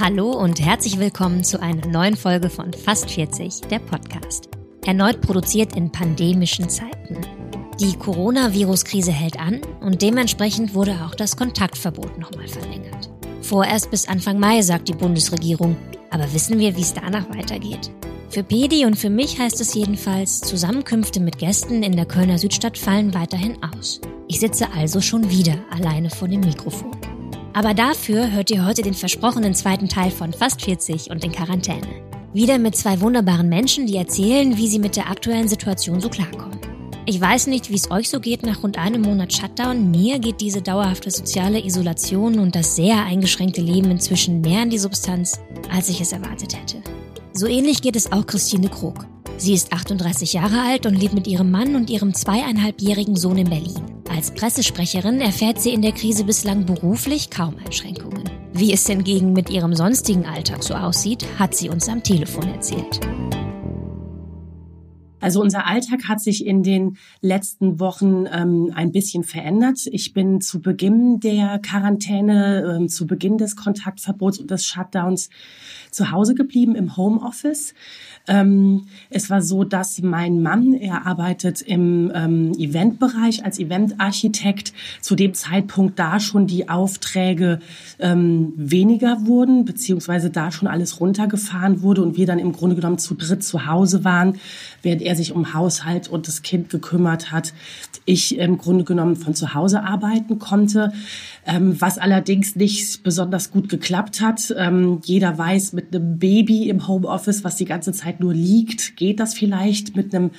Hallo und herzlich willkommen zu einer neuen Folge von Fast 40, der Podcast. Erneut produziert in pandemischen Zeiten. Die Coronavirus-Krise hält an und dementsprechend wurde auch das Kontaktverbot nochmal verlängert. Vorerst bis Anfang Mai, sagt die Bundesregierung. Aber wissen wir, wie es danach weitergeht? Für Pedi und für mich heißt es jedenfalls, Zusammenkünfte mit Gästen in der Kölner Südstadt fallen weiterhin aus. Ich sitze also schon wieder alleine vor dem Mikrofon. Aber dafür hört ihr heute den versprochenen zweiten Teil von Fast 40 und in Quarantäne. Wieder mit zwei wunderbaren Menschen, die erzählen, wie sie mit der aktuellen Situation so klarkommen. Ich weiß nicht, wie es euch so geht nach rund einem Monat Shutdown. Mir geht diese dauerhafte soziale Isolation und das sehr eingeschränkte Leben inzwischen mehr an die Substanz, als ich es erwartet hätte. So ähnlich geht es auch Christine Krug. Sie ist 38 Jahre alt und lebt mit ihrem Mann und ihrem zweieinhalbjährigen Sohn in Berlin. Als Pressesprecherin erfährt sie in der Krise bislang beruflich kaum Einschränkungen. Wie es hingegen mit ihrem sonstigen Alltag so aussieht, hat sie uns am Telefon erzählt. Also unser Alltag hat sich in den letzten Wochen ähm, ein bisschen verändert. Ich bin zu Beginn der Quarantäne, ähm, zu Beginn des Kontaktverbots und des Shutdowns zu Hause geblieben im Homeoffice. Ähm, es war so, dass mein Mann, er arbeitet im ähm, Eventbereich als Eventarchitekt, zu dem Zeitpunkt da schon die Aufträge ähm, weniger wurden, beziehungsweise da schon alles runtergefahren wurde und wir dann im Grunde genommen zu dritt zu Hause waren, während er sich um Haushalt und das Kind gekümmert hat. Ich im Grunde genommen von zu Hause arbeiten konnte, ähm, was allerdings nicht besonders gut geklappt hat. Ähm, jeder weiß, mit einem Baby im Homeoffice, was die ganze Zeit nur liegt, geht das vielleicht mit einem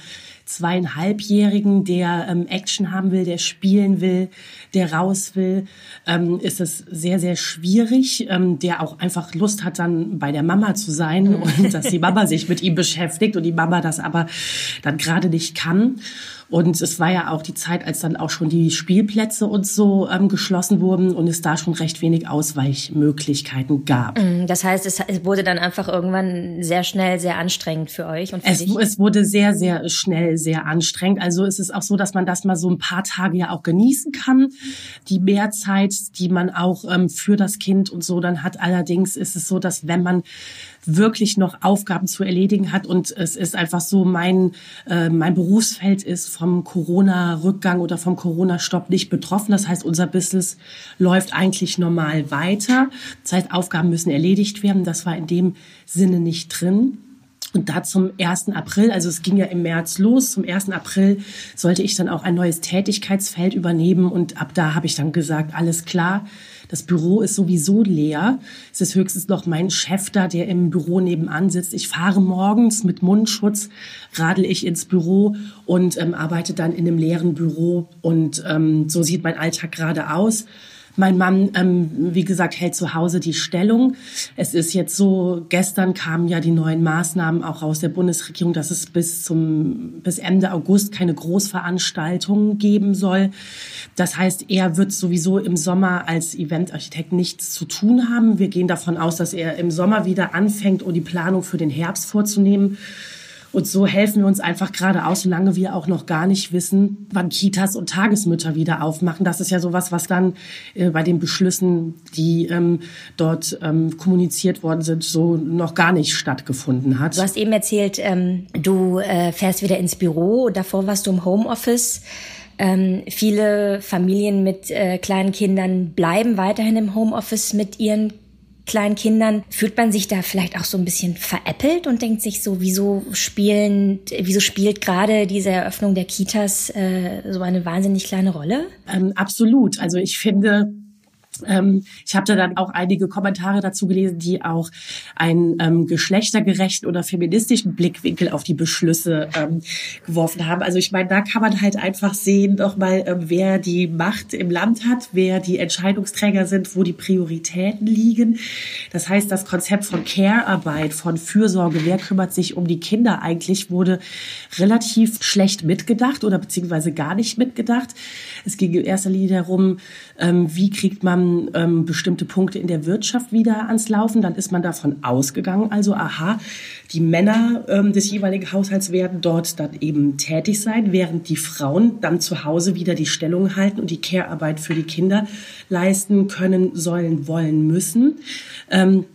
zweieinhalbjährigen, der ähm, Action haben will, der spielen will, der raus will, ähm, ist es sehr, sehr schwierig, ähm, der auch einfach Lust hat, dann bei der Mama zu sein mhm. und dass die Mama sich mit ihm beschäftigt und die Mama das aber dann gerade nicht kann. Und es war ja auch die Zeit, als dann auch schon die Spielplätze und so ähm, geschlossen wurden und es da schon recht wenig Ausweichmöglichkeiten gab. Mhm, das heißt, es, es wurde dann einfach irgendwann sehr schnell sehr anstrengend für euch und für es, dich? Es wurde sehr, sehr schnell sehr anstrengend. Also es ist auch so, dass man das mal so ein paar Tage ja auch genießen kann. Die Mehrzeit, die man auch ähm, für das Kind und so dann hat. Allerdings ist es so, dass wenn man wirklich noch Aufgaben zu erledigen hat. Und es ist einfach so, mein, äh, mein Berufsfeld ist vom Corona-Rückgang oder vom Corona-Stopp nicht betroffen. Das heißt, unser Business läuft eigentlich normal weiter. Das heißt, Aufgaben müssen erledigt werden. Das war in dem Sinne nicht drin. Und da zum 1. April, also es ging ja im März los, zum 1. April sollte ich dann auch ein neues Tätigkeitsfeld übernehmen und ab da habe ich dann gesagt, alles klar, das Büro ist sowieso leer. Es ist höchstens noch mein Chef da, der im Büro nebenan sitzt. Ich fahre morgens mit Mundschutz, radel ich ins Büro und ähm, arbeite dann in einem leeren Büro. Und ähm, so sieht mein Alltag gerade aus. Mein Mann, ähm, wie gesagt, hält zu Hause die Stellung. Es ist jetzt so, gestern kamen ja die neuen Maßnahmen auch aus der Bundesregierung, dass es bis zum, bis Ende August keine Großveranstaltungen geben soll. Das heißt, er wird sowieso im Sommer als Eventarchitekt nichts zu tun haben. Wir gehen davon aus, dass er im Sommer wieder anfängt, um die Planung für den Herbst vorzunehmen. Und so helfen wir uns einfach gerade aus, solange wir auch noch gar nicht wissen, wann Kitas und Tagesmütter wieder aufmachen. Das ist ja sowas, was dann äh, bei den Beschlüssen, die ähm, dort ähm, kommuniziert worden sind, so noch gar nicht stattgefunden hat. Du hast eben erzählt, ähm, du äh, fährst wieder ins Büro. Davor warst du im Homeoffice. Ähm, viele Familien mit äh, kleinen Kindern bleiben weiterhin im Homeoffice mit ihren kleinen Kindern, fühlt man sich da vielleicht auch so ein bisschen veräppelt und denkt sich so, wieso spielen, wieso spielt gerade diese Eröffnung der Kitas äh, so eine wahnsinnig kleine Rolle? Ähm, absolut. Also ich finde, ähm, ich habe da dann auch einige Kommentare dazu gelesen, die auch einen ähm, geschlechtergerechten oder feministischen Blickwinkel auf die Beschlüsse ähm, geworfen haben. Also ich meine, da kann man halt einfach sehen, nochmal, ähm, wer die Macht im Land hat, wer die Entscheidungsträger sind, wo die Prioritäten liegen. Das heißt, das Konzept von Care-Arbeit, von Fürsorge, wer kümmert sich um die Kinder eigentlich, wurde relativ schlecht mitgedacht oder beziehungsweise gar nicht mitgedacht. Es ging in erster Linie darum, ähm, wie kriegt man ähm, bestimmte Punkte in der Wirtschaft wieder ans Laufen. Dann ist man davon ausgegangen, also aha, die Männer ähm, des jeweiligen Haushalts werden dort dann eben tätig sein, während die Frauen dann zu Hause wieder die Stellung halten und die Care-Arbeit für die Kinder leisten können, sollen, wollen, müssen. Ähm,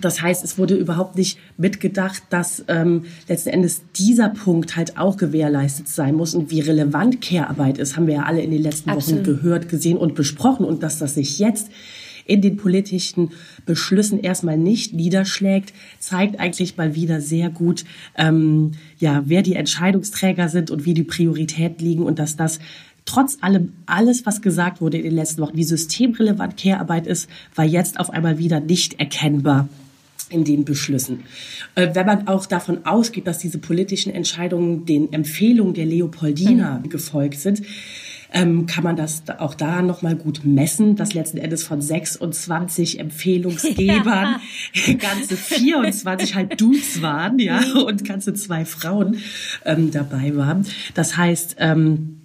Das heißt, es wurde überhaupt nicht mitgedacht, dass ähm, letzten Endes dieser Punkt halt auch gewährleistet sein muss. Und wie relevant Care-Arbeit ist, haben wir ja alle in den letzten Absolut. Wochen gehört, gesehen und besprochen. Und dass das sich jetzt in den politischen Beschlüssen erstmal nicht niederschlägt, zeigt eigentlich mal wieder sehr gut, ähm, ja, wer die Entscheidungsträger sind und wie die Prioritäten liegen und dass das trotz allem alles, was gesagt wurde in den letzten Wochen, wie systemrelevant Care-Arbeit ist, war jetzt auf einmal wieder nicht erkennbar in den Beschlüssen. Äh, wenn man auch davon ausgeht, dass diese politischen Entscheidungen den Empfehlungen der Leopoldina mhm. gefolgt sind, ähm, kann man das auch da nochmal gut messen, dass letzten Endes von 26 Empfehlungsgebern ja. ganze 24 halt Dudes waren, ja, mhm. und ganze zwei Frauen ähm, dabei waren. Das heißt, ähm,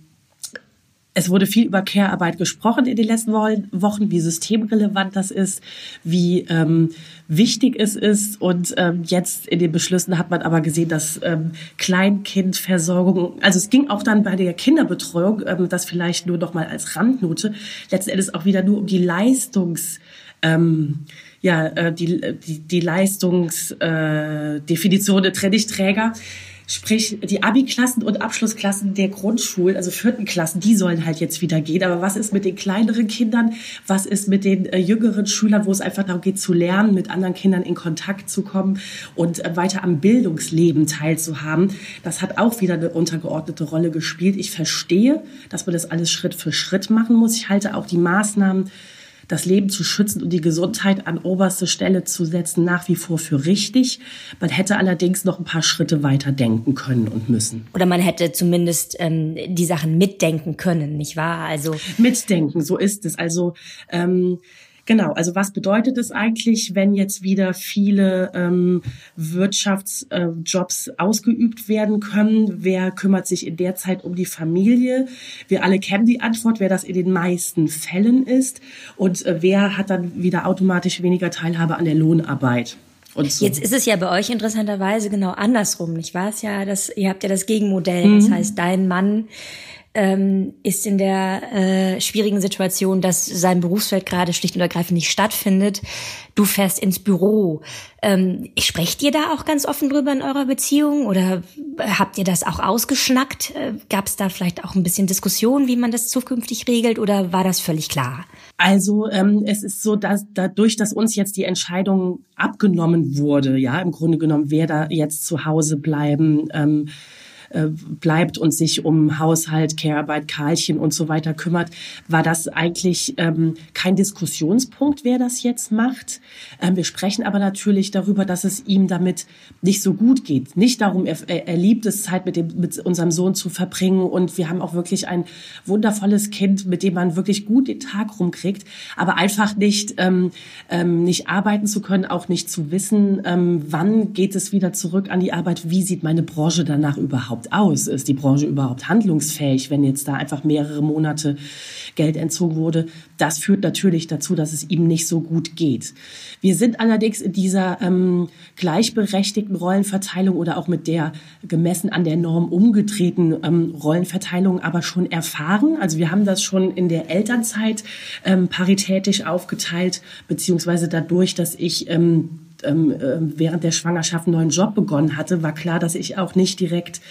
es wurde viel über Care-Arbeit gesprochen in den letzten Wochen, wie systemrelevant das ist, wie ähm, wichtig es ist. Und ähm, jetzt in den Beschlüssen hat man aber gesehen, dass ähm, Kleinkindversorgung, also es ging auch dann bei der Kinderbetreuung, ähm, das vielleicht nur noch mal als Randnote, letzten Endes auch wieder nur um die Leistungs ähm, ja, äh, die, die, die Leistungsdefinition äh, der Trennträger. Sprich, die Abi-Klassen und Abschlussklassen der Grundschulen, also vierten Klassen, die sollen halt jetzt wieder gehen. Aber was ist mit den kleineren Kindern? Was ist mit den äh, jüngeren Schülern, wo es einfach darum geht zu lernen, mit anderen Kindern in Kontakt zu kommen und äh, weiter am Bildungsleben teilzuhaben? Das hat auch wieder eine untergeordnete Rolle gespielt. Ich verstehe, dass man das alles Schritt für Schritt machen muss. Ich halte auch die Maßnahmen das Leben zu schützen und die Gesundheit an oberste Stelle zu setzen, nach wie vor für richtig. Man hätte allerdings noch ein paar Schritte weiter denken können und müssen. Oder man hätte zumindest ähm, die Sachen mitdenken können, nicht wahr? Also mitdenken, so ist es. Also ähm, Genau, also was bedeutet es eigentlich, wenn jetzt wieder viele ähm, Wirtschaftsjobs äh, ausgeübt werden können? Wer kümmert sich in der Zeit um die Familie? Wir alle kennen die Antwort, wer das in den meisten Fällen ist. Und äh, wer hat dann wieder automatisch weniger Teilhabe an der Lohnarbeit? So. Jetzt ist es ja bei euch interessanterweise genau andersrum, nicht wahr? Ja, das, ihr habt ja das Gegenmodell. Mhm. Das heißt, dein Mann ähm, ist in der äh, schwierigen Situation, dass sein Berufsfeld gerade schlicht und ergreifend nicht stattfindet. Du fährst ins Büro. Ähm, sprecht ihr da auch ganz offen drüber in eurer Beziehung oder habt ihr das auch ausgeschnackt? Äh, Gab es da vielleicht auch ein bisschen Diskussion, wie man das zukünftig regelt oder war das völlig klar? Also ähm, es ist so, dass dadurch, dass uns jetzt die Entscheidung abgenommen wurde, ja, im Grunde genommen, wer da jetzt zu Hause bleiben ähm, äh, bleibt und sich um Haushalt, Care-Arbeit, Karlchen und so weiter kümmert, war das eigentlich ähm, kein Diskussionspunkt, wer das jetzt macht. Ähm, wir sprechen aber natürlich darüber, dass es ihm damit nicht so gut geht. Nicht darum, er, er liebt es, Zeit mit, dem, mit unserem Sohn zu verbringen und wir haben auch wirklich ein wundervolles Kind, mit dem man wirklich gut den Tag rumkriegt, aber einfach nicht, ähm, ähm, nicht arbeiten zu können, auch nicht zu wissen, ähm, wann geht es wieder zurück an die Arbeit, wie sieht meine Branche danach überhaupt überhaupt aus? Ist die Branche überhaupt handlungsfähig, wenn jetzt da einfach mehrere Monate Geld entzogen wurde? Das führt natürlich dazu, dass es ihm nicht so gut geht. Wir sind allerdings in dieser ähm, gleichberechtigten Rollenverteilung oder auch mit der gemessen an der Norm umgedrehten ähm, Rollenverteilung aber schon erfahren. Also wir haben das schon in der Elternzeit ähm, paritätisch aufgeteilt, beziehungsweise dadurch, dass ich ähm, ähm, äh, während der Schwangerschaft einen neuen Job begonnen hatte, war klar, dass ich auch nicht direkt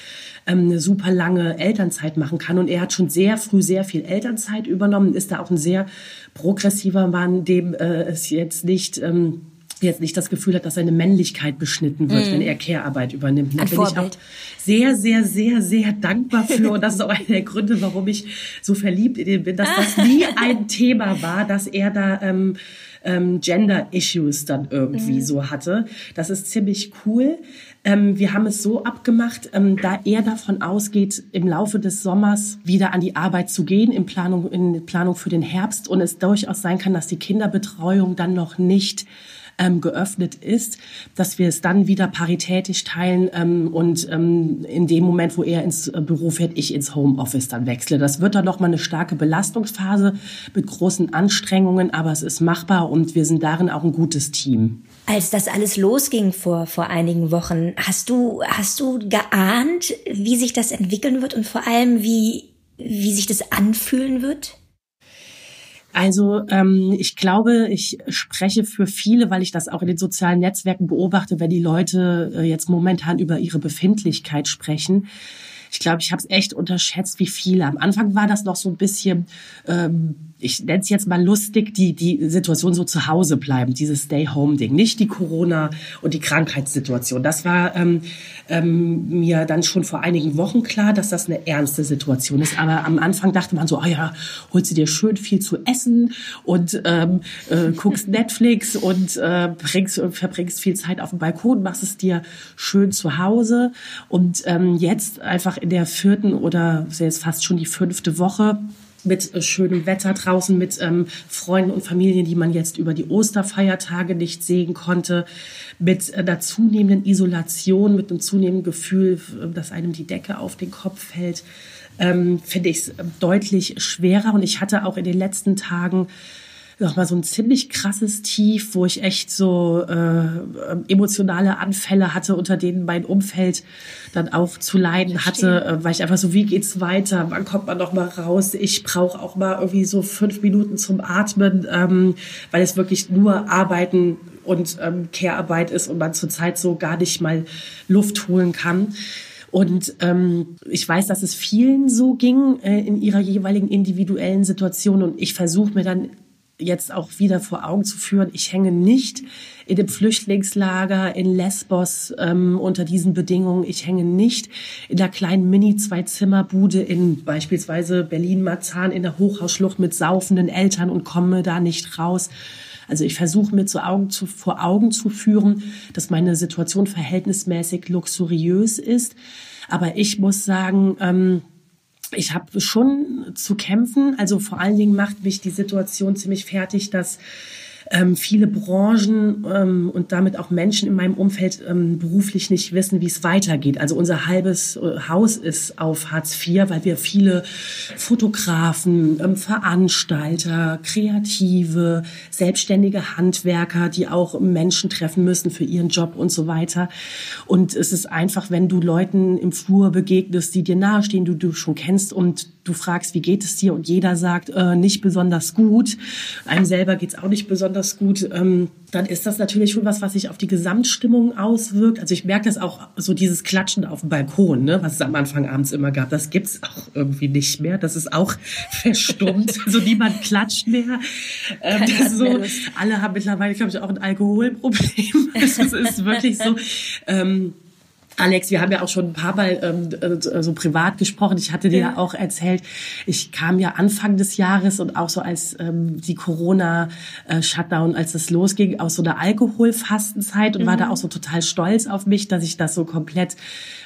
ähm, eine super lange Elternzeit machen kann. Und er hat schon sehr früh sehr viel Elternzeit übernommen, ist da auch ein sehr progressiver Mann, dem äh, es jetzt nicht... Ähm, jetzt nicht das Gefühl hat, dass seine Männlichkeit beschnitten wird, mm. wenn er Care-Arbeit übernimmt. Da bin Vorbild. ich auch sehr, sehr, sehr, sehr dankbar für. Und das ist auch einer der Gründe, warum ich so verliebt in ihn bin, dass das nie ein Thema war, dass er da ähm, ähm, Gender-Issues dann irgendwie mhm. so hatte. Das ist ziemlich cool. Ähm, wir haben es so abgemacht, ähm, da er davon ausgeht, im Laufe des Sommers wieder an die Arbeit zu gehen, in Planung, in Planung für den Herbst und es durchaus sein kann, dass die Kinderbetreuung dann noch nicht ähm, geöffnet ist, dass wir es dann wieder paritätisch teilen ähm, und ähm, in dem Moment, wo er ins äh, Büro fährt, ich ins Homeoffice dann wechsle. Das wird dann nochmal eine starke Belastungsphase mit großen Anstrengungen, aber es ist machbar und wir sind darin auch ein gutes Team. Als das alles losging vor, vor einigen Wochen, hast du, hast du geahnt, wie sich das entwickeln wird und vor allem, wie, wie sich das anfühlen wird? Also ähm, ich glaube, ich spreche für viele, weil ich das auch in den sozialen Netzwerken beobachte, wenn die Leute äh, jetzt momentan über ihre Befindlichkeit sprechen. Ich glaube, ich habe es echt unterschätzt, wie viele. Am Anfang war das noch so ein bisschen ähm, ich nenne es jetzt mal lustig, die, die Situation so zu Hause bleiben, dieses Stay-Home-Ding, nicht die Corona- und die Krankheitssituation. Das war ähm, ähm, mir dann schon vor einigen Wochen klar, dass das eine ernste Situation ist. Aber am Anfang dachte man so, oh ja, holst du dir schön viel zu essen und ähm, äh, guckst Netflix und äh, bringst, verbringst viel Zeit auf dem Balkon, machst es dir schön zu Hause. Und ähm, jetzt einfach in der vierten oder jetzt fast schon die fünfte Woche mit äh, schönem Wetter draußen, mit ähm, Freunden und Familien, die man jetzt über die Osterfeiertage nicht sehen konnte, mit äh, der zunehmenden Isolation, mit einem zunehmenden Gefühl, äh, dass einem die Decke auf den Kopf fällt, ähm, finde ich es äh, deutlich schwerer. Und ich hatte auch in den letzten Tagen nochmal so ein ziemlich krasses Tief, wo ich echt so äh, emotionale Anfälle hatte, unter denen mein Umfeld dann auch zu leiden hatte, äh, weil ich einfach so, wie geht's weiter? Wann kommt man noch mal raus? Ich brauche auch mal irgendwie so fünf Minuten zum Atmen, ähm, weil es wirklich nur Arbeiten und ähm, Care-Arbeit ist und man zurzeit so gar nicht mal Luft holen kann. Und ähm, ich weiß, dass es vielen so ging äh, in ihrer jeweiligen individuellen Situation. Und ich versuche mir dann jetzt auch wieder vor Augen zu führen, ich hänge nicht in dem Flüchtlingslager in Lesbos ähm, unter diesen Bedingungen. Ich hänge nicht in der kleinen Mini-Zwei-Zimmer-Bude in beispielsweise Berlin-Marzahn in der Hochhausschlucht mit saufenden Eltern und komme da nicht raus. Also ich versuche mir zu Augen zu, vor Augen zu führen, dass meine Situation verhältnismäßig luxuriös ist. Aber ich muss sagen, ähm, ich habe schon zu kämpfen. Also vor allen Dingen macht mich die Situation ziemlich fertig, dass ähm, viele Branchen ähm, und damit auch Menschen in meinem Umfeld ähm, beruflich nicht wissen, wie es weitergeht. Also unser halbes äh, Haus ist auf Hartz IV, weil wir viele Fotografen, ähm, Veranstalter, Kreative, selbstständige Handwerker, die auch Menschen treffen müssen für ihren Job und so weiter. Und es ist einfach, wenn du Leuten im Flur begegnest, die dir nahestehen, du du schon kennst und du fragst, wie geht es dir? Und jeder sagt, äh, nicht besonders gut. Einem selber geht's auch nicht besonders gut. Ähm, dann ist das natürlich schon was, was sich auf die Gesamtstimmung auswirkt. Also ich merke das auch, so dieses Klatschen auf dem Balkon, ne, was es am Anfang abends immer gab. Das gibt's auch irgendwie nicht mehr. Das ist auch verstummt. also niemand klatscht mehr. Ähm, so, alle haben mittlerweile, glaube ich, auch ein Alkoholproblem. es ist wirklich so. Ähm, Alex, wir haben ja auch schon ein paar Mal ähm, äh, so privat gesprochen. Ich hatte dir ja. auch erzählt, ich kam ja Anfang des Jahres und auch so als ähm, die Corona-Shutdown, als das losging, aus so einer Alkoholfastenzeit und mhm. war da mhm. auch so total stolz auf mich, dass ich das so komplett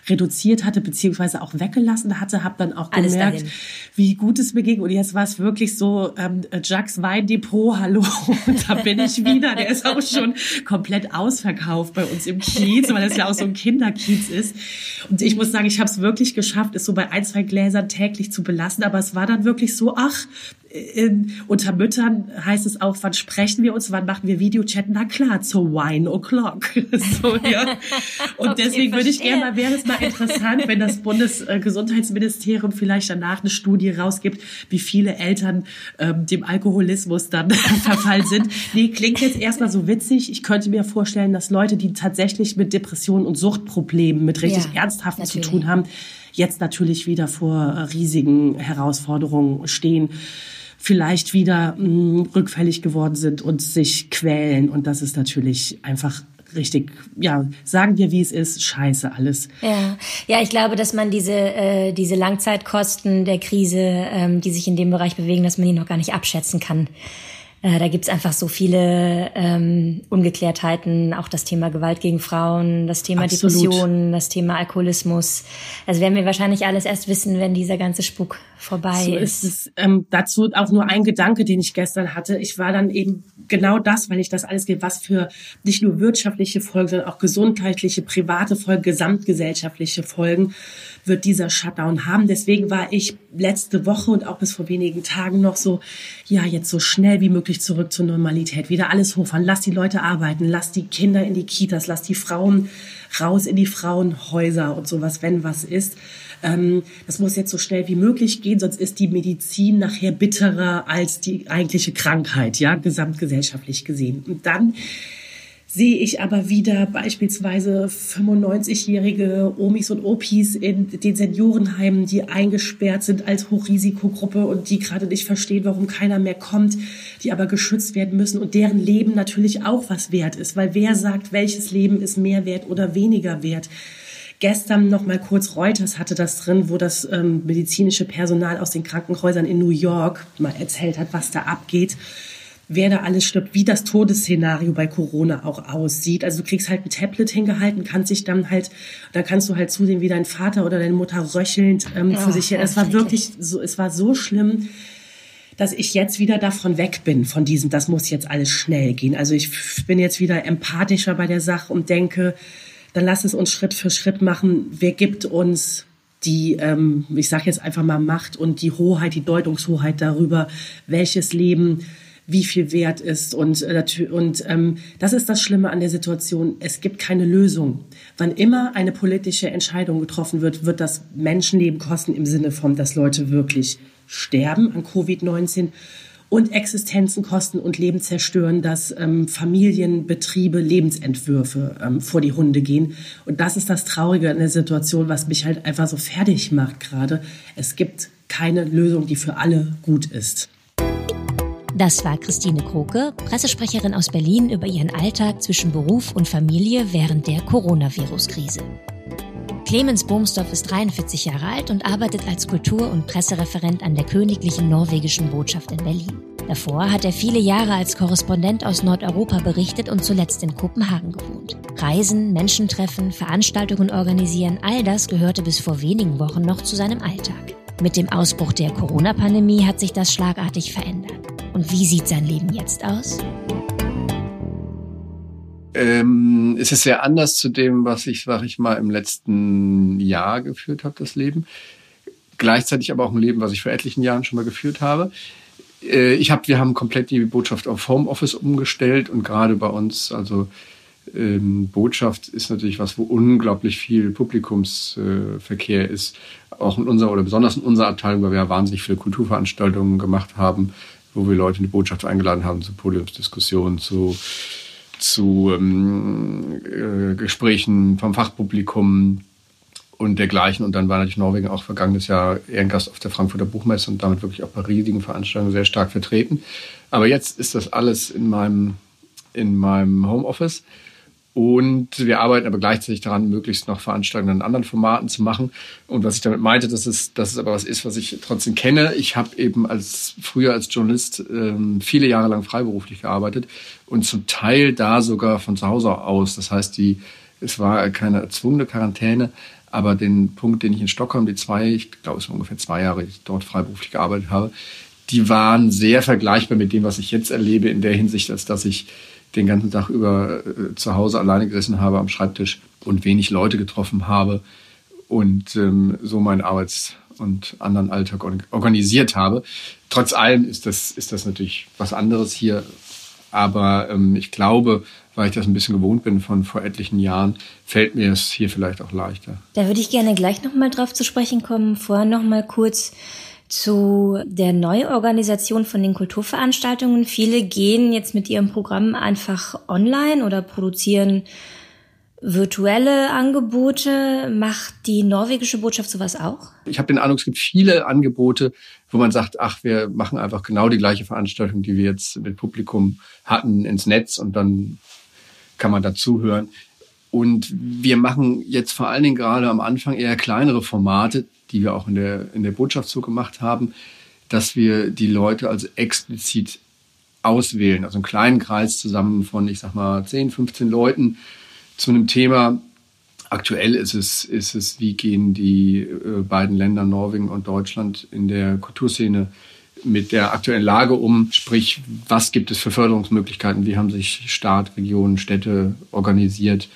reduziert hatte, beziehungsweise auch weggelassen hatte. Habe dann auch Alles gemerkt, dahin. wie gut es mir ging. Und jetzt war es wirklich so, ähm, Jacks Weindepot, hallo, da bin ich wieder. Der ist auch schon komplett ausverkauft bei uns im Kiez, weil das ja auch so ein Kinderkiez ist. Und ich muss sagen, ich habe es wirklich geschafft, es so bei ein, zwei Gläsern täglich zu belassen. Aber es war dann wirklich so, ach, in, unter Müttern heißt es auch, wann sprechen wir uns, wann machen wir Videochat? Na klar, zur Wine O'Clock. so, ja. Und okay, deswegen würde ich gerne mal, wäre es mal interessant, wenn das Bundesgesundheitsministerium vielleicht danach eine Studie rausgibt, wie viele Eltern ähm, dem Alkoholismus dann verfallen sind. Nee, klingt jetzt erstmal so witzig. Ich könnte mir vorstellen, dass Leute, die tatsächlich mit Depressionen und Suchtproblemen, mit richtig ja, ernsthaften natürlich. zu tun haben, jetzt natürlich wieder vor riesigen Herausforderungen stehen vielleicht wieder mh, mm, rückfällig geworden sind und sich quälen. Und das ist natürlich einfach richtig, ja, sagen wir, wie es ist, scheiße alles. Ja, ja, ich glaube, dass man diese, äh, diese Langzeitkosten der Krise, ähm, die sich in dem Bereich bewegen, dass man die noch gar nicht abschätzen kann. Äh, da gibt's einfach so viele ähm, Ungeklärtheiten, auch das Thema Gewalt gegen Frauen, das Thema Absolut. Depressionen, das Thema Alkoholismus. Also werden wir wahrscheinlich alles erst wissen, wenn dieser ganze Spuk vorbei so ist. ist. Ähm, dazu auch nur ein Gedanke, den ich gestern hatte. Ich war dann eben genau das, weil ich das alles geht, was für nicht nur wirtschaftliche Folgen, sondern auch gesundheitliche, private Folgen, gesamtgesellschaftliche Folgen wird dieser Shutdown haben. Deswegen war ich letzte Woche und auch bis vor wenigen Tagen noch so, ja, jetzt so schnell wie möglich zurück zur Normalität. Wieder alles hochfahren. Lass die Leute arbeiten. Lass die Kinder in die Kitas. Lass die Frauen raus in die Frauenhäuser und sowas, wenn was ist. ähm, das muss jetzt so schnell wie möglich gehen, sonst ist die Medizin nachher bitterer als die eigentliche Krankheit, ja, gesamtgesellschaftlich gesehen. Und dann sehe ich aber wieder beispielsweise 95-jährige Omis und Opis in den Seniorenheimen, die eingesperrt sind als Hochrisikogruppe und die gerade nicht verstehen, warum keiner mehr kommt, die aber geschützt werden müssen und deren Leben natürlich auch was wert ist, weil wer sagt, welches Leben ist mehr wert oder weniger wert? Gestern noch mal kurz Reuters hatte das drin, wo das ähm, medizinische Personal aus den Krankenhäusern in New York mal erzählt hat, was da abgeht wer da alles stirbt, wie das Todesszenario bei Corona auch aussieht. Also du kriegst halt ein Tablet hingehalten, kannst dich dann halt, da kannst du halt zusehen, wie dein Vater oder deine Mutter röchelnd ähm, ja, für sich her. Es war wirklich so, es war so schlimm, dass ich jetzt wieder davon weg bin, von diesem, das muss jetzt alles schnell gehen. Also ich bin jetzt wieder empathischer bei der Sache und denke, dann lass es uns Schritt für Schritt machen. Wer gibt uns die, ähm, ich sage jetzt einfach mal Macht und die Hoheit, die Deutungshoheit darüber, welches Leben wie viel wert ist. Und, äh, und ähm, das ist das Schlimme an der Situation. Es gibt keine Lösung. Wann immer eine politische Entscheidung getroffen wird, wird das Menschenleben kosten im Sinne von, dass Leute wirklich sterben an Covid-19 und Existenzen kosten und Leben zerstören, dass ähm, Familien, Betriebe, Lebensentwürfe ähm, vor die Hunde gehen. Und das ist das Traurige an der Situation, was mich halt einfach so fertig macht gerade. Es gibt keine Lösung, die für alle gut ist. Das war Christine Kroke, Pressesprecherin aus Berlin über ihren Alltag zwischen Beruf und Familie während der Coronavirus-Krise. Clemens Bohmsdorf ist 43 Jahre alt und arbeitet als Kultur- und Pressereferent an der Königlichen Norwegischen Botschaft in Berlin. Davor hat er viele Jahre als Korrespondent aus Nordeuropa berichtet und zuletzt in Kopenhagen gewohnt. Reisen, Menschentreffen, Veranstaltungen organisieren, all das gehörte bis vor wenigen Wochen noch zu seinem Alltag. Mit dem Ausbruch der Corona-Pandemie hat sich das schlagartig verändert. Und wie sieht sein Leben jetzt aus? Ähm, es ist sehr anders zu dem, was ich, sag ich mal, im letzten Jahr geführt habe, das Leben. Gleichzeitig aber auch ein Leben, was ich vor etlichen Jahren schon mal geführt habe. Äh, ich habe, wir haben komplett die Botschaft auf Homeoffice umgestellt und gerade bei uns, also ähm, Botschaft ist natürlich was, wo unglaublich viel Publikumsverkehr äh, ist. Auch in unserer oder besonders in unserer Abteilung, weil wir ja wahnsinnig viele Kulturveranstaltungen gemacht haben wo wir Leute in die Botschaft eingeladen haben zu Podiumsdiskussionen, zu, zu ähm, äh, Gesprächen vom Fachpublikum und dergleichen. Und dann war natürlich Norwegen auch vergangenes Jahr Ehrengast auf der Frankfurter Buchmesse und damit wirklich auch bei riesigen Veranstaltungen sehr stark vertreten. Aber jetzt ist das alles in meinem, in meinem Homeoffice. Und wir arbeiten aber gleichzeitig daran, möglichst noch Veranstaltungen in anderen Formaten zu machen. Und was ich damit meinte, dass es, dass es aber was ist, was ich trotzdem kenne. Ich habe eben als früher als Journalist ähm, viele Jahre lang freiberuflich gearbeitet und zum Teil da sogar von zu Hause aus. Das heißt, die, es war keine erzwungene Quarantäne, aber den Punkt, den ich in Stockholm, die zwei, ich glaube, es waren ungefähr zwei Jahre, ich dort freiberuflich gearbeitet habe, die waren sehr vergleichbar mit dem, was ich jetzt erlebe, in der Hinsicht, als dass ich den ganzen Tag über äh, zu Hause alleine gesessen habe am Schreibtisch und wenig Leute getroffen habe und ähm, so meinen Arbeits- und anderen Alltag organisiert habe. Trotz allem ist das, ist das natürlich was anderes hier. Aber ähm, ich glaube, weil ich das ein bisschen gewohnt bin von vor etlichen Jahren, fällt mir es hier vielleicht auch leichter. Da würde ich gerne gleich nochmal drauf zu sprechen kommen. Vorher nochmal kurz zu der Neuorganisation von den Kulturveranstaltungen. Viele gehen jetzt mit ihrem Programm einfach online oder produzieren virtuelle Angebote. Macht die norwegische Botschaft sowas auch? Ich habe den Eindruck, es gibt viele Angebote, wo man sagt, ach, wir machen einfach genau die gleiche Veranstaltung, die wir jetzt mit Publikum hatten, ins Netz und dann kann man dazuhören. Und wir machen jetzt vor allen Dingen gerade am Anfang eher kleinere Formate, die wir auch in der, in der Botschaft so gemacht haben, dass wir die Leute also explizit auswählen, also einen kleinen Kreis zusammen von, ich sag mal, 10, 15 Leuten zu einem Thema. Aktuell ist es, ist es, wie gehen die äh, beiden Länder Norwegen und Deutschland in der Kulturszene mit der aktuellen Lage um? Sprich, was gibt es für Förderungsmöglichkeiten? Wie haben sich Staat, Regionen, Städte organisiert?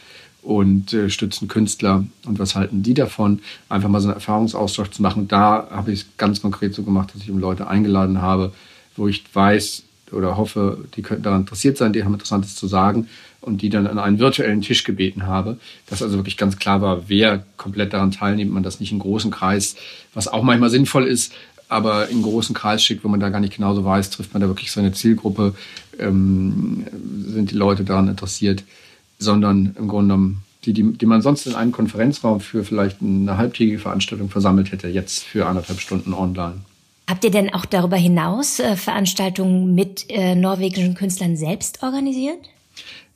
Und äh, stützen Künstler. Und was halten die davon, einfach mal so einen Erfahrungsaustausch zu machen. Da habe ich es ganz konkret so gemacht, dass ich Leute eingeladen habe, wo ich weiß oder hoffe, die könnten daran interessiert sein, die haben Interessantes zu sagen und die dann an einen virtuellen Tisch gebeten habe, dass also wirklich ganz klar war, wer komplett daran teilnimmt, man das nicht in großen Kreis, was auch manchmal sinnvoll ist, aber in großen Kreis schickt, wo man da gar nicht genauso weiß, trifft man da wirklich seine Zielgruppe, ähm, sind die Leute daran interessiert, sondern im Grunde genommen die, die, die man sonst in einem Konferenzraum für vielleicht eine halbtägige Veranstaltung versammelt hätte, jetzt für anderthalb Stunden online. Habt ihr denn auch darüber hinaus äh, Veranstaltungen mit äh, norwegischen Künstlern selbst organisiert?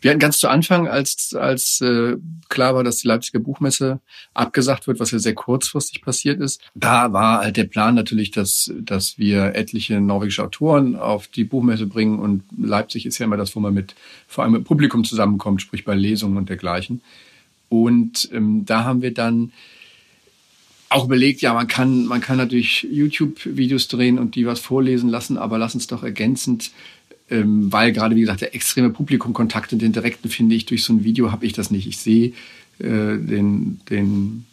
Wir hatten ganz zu Anfang, als, als äh, klar war, dass die Leipziger Buchmesse abgesagt wird, was ja sehr kurzfristig passiert ist, da war halt der Plan natürlich, dass, dass wir etliche norwegische Autoren auf die Buchmesse bringen. Und Leipzig ist ja immer das, wo man mit vor allem mit Publikum zusammenkommt, sprich bei Lesungen und dergleichen. Und ähm, da haben wir dann auch überlegt, ja, man kann, man kann natürlich YouTube-Videos drehen und die was vorlesen lassen, aber lass uns doch ergänzend ähm, weil gerade, wie gesagt, der extreme Publikumkontakt und den direkten finde ich durch so ein Video habe ich das nicht. Ich sehe äh, den, den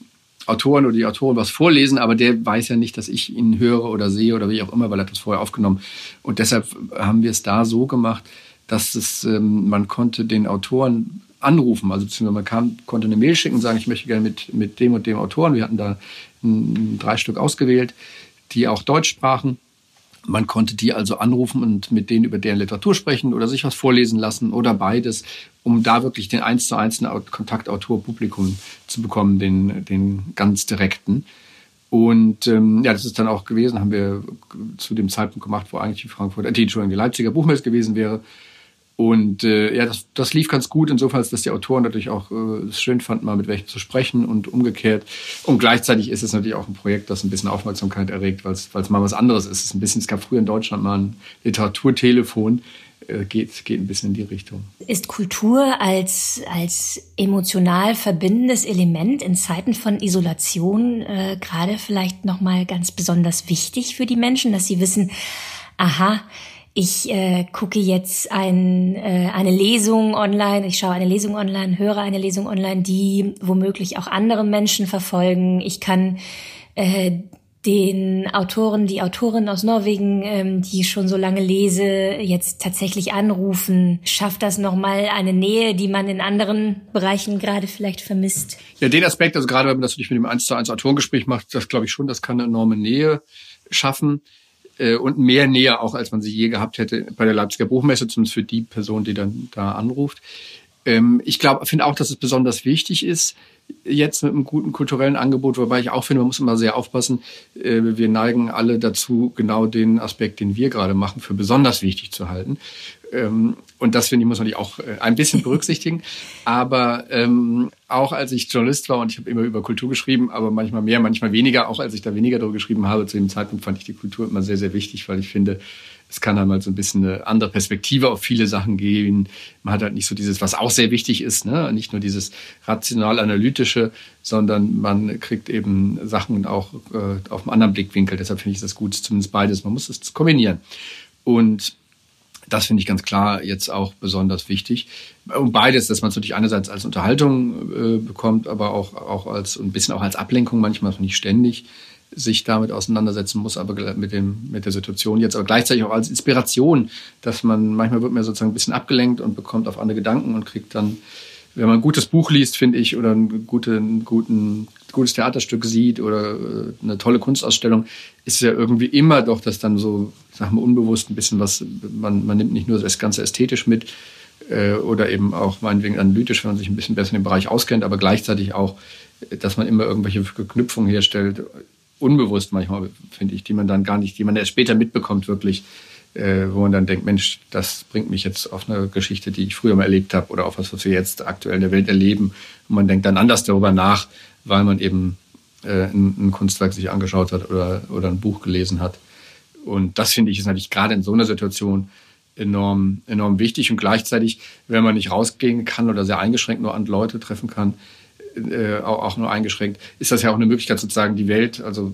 Autoren oder die Autoren was vorlesen, aber der weiß ja nicht, dass ich ihn höre oder sehe oder wie auch immer, weil er das vorher aufgenommen. Und deshalb haben wir es da so gemacht, dass es, ähm, man konnte den Autoren anrufen, also beziehungsweise man kam, konnte eine Mail schicken und sagen, ich möchte gerne mit, mit dem und dem Autoren. Wir hatten da drei Stück ausgewählt, die auch Deutsch sprachen. Man konnte die also anrufen und mit denen über deren Literatur sprechen oder sich was vorlesen lassen oder beides, um da wirklich den eins zu eins Kontaktautor-Publikum zu bekommen, den, den ganz direkten. Und ähm, ja, das ist dann auch gewesen, haben wir zu dem Zeitpunkt gemacht, wo eigentlich die Frankfurter, die, Entschuldigung, die Leipziger Buchmesse gewesen wäre. Und äh, ja, das, das lief ganz gut, insofern, dass die Autoren natürlich auch äh, es schön fanden, mal mit welchen zu sprechen und umgekehrt. Und gleichzeitig ist es natürlich auch ein Projekt, das ein bisschen Aufmerksamkeit erregt, weil es mal was anderes ist. Es ist ein bisschen, es gab früher in Deutschland mal ein Literaturtelefon, äh, geht, geht ein bisschen in die Richtung. Ist Kultur als, als emotional verbindendes Element in Zeiten von Isolation äh, gerade vielleicht nochmal ganz besonders wichtig für die Menschen, dass sie wissen, aha, ich äh, gucke jetzt ein, äh, eine Lesung online, ich schaue eine Lesung online, höre eine Lesung online, die womöglich auch andere Menschen verfolgen. Ich kann äh, den Autoren, die Autorin aus Norwegen, ähm, die ich schon so lange lese, jetzt tatsächlich anrufen. Schafft das nochmal eine Nähe, die man in anderen Bereichen gerade vielleicht vermisst? Ja, den Aspekt, also gerade wenn man das nicht mit dem 1 zu 1 Autorengespräch macht, das glaube ich schon, das kann eine enorme Nähe schaffen äh, und mehr näher auch, als man sie je gehabt hätte bei der Leipziger Buchmesse, zumindest für die Person, die dann da anruft. Ähm, ich glaube, finde auch, dass es besonders wichtig ist, jetzt mit einem guten kulturellen Angebot, wobei ich auch finde, man muss immer sehr aufpassen. Äh, wir neigen alle dazu, genau den Aspekt, den wir gerade machen, für besonders wichtig zu halten. Ähm, und das finde ich, muss man auch äh, ein bisschen berücksichtigen. Aber ähm, auch als ich Journalist war und ich habe immer über Kultur geschrieben, aber manchmal mehr, manchmal weniger, auch als ich da weniger darüber geschrieben habe, zu dem Zeitpunkt fand ich die Kultur immer sehr, sehr wichtig, weil ich finde, es kann halt mal so ein bisschen eine andere Perspektive auf viele Sachen geben. Man hat halt nicht so dieses, was auch sehr wichtig ist, ne? nicht nur dieses rational-analytische, sondern man kriegt eben Sachen auch äh, auf einem anderen Blickwinkel. Deshalb finde ich das gut, zumindest beides. Man muss es kombinieren. Und das finde ich ganz klar jetzt auch besonders wichtig. Und beides, dass man es natürlich einerseits als Unterhaltung äh, bekommt, aber auch, auch als ein bisschen auch als Ablenkung, manchmal nicht ständig sich damit auseinandersetzen muss, aber mit, dem, mit der Situation jetzt, aber gleichzeitig auch als Inspiration, dass man manchmal wird man sozusagen ein bisschen abgelenkt und bekommt auf andere Gedanken und kriegt dann, wenn man ein gutes Buch liest, finde ich, oder ein, gute, ein guten, gutes Theaterstück sieht oder äh, eine tolle Kunstausstellung, ist ja irgendwie immer doch, dass dann so, sagen wir, unbewusst ein bisschen was, man, man nimmt nicht nur das Ganze ästhetisch mit, äh, oder eben auch meinetwegen analytisch, wenn man sich ein bisschen besser in dem Bereich auskennt, aber gleichzeitig auch, dass man immer irgendwelche Verknüpfungen herstellt, unbewusst manchmal, finde ich, die man dann gar nicht, die man erst später mitbekommt, wirklich, äh, wo man dann denkt, Mensch, das bringt mich jetzt auf eine Geschichte, die ich früher mal erlebt habe oder auf was, was wir jetzt aktuell in der Welt erleben. Und man denkt dann anders darüber nach, weil man eben äh, ein, ein Kunstwerk sich angeschaut hat oder, oder ein Buch gelesen hat. Und das finde ich ist natürlich gerade in so einer Situation enorm, enorm wichtig. Und gleichzeitig, wenn man nicht rausgehen kann oder sehr eingeschränkt nur an Leute treffen kann, äh, auch, nur eingeschränkt, ist das ja auch eine Möglichkeit, sozusagen die Welt also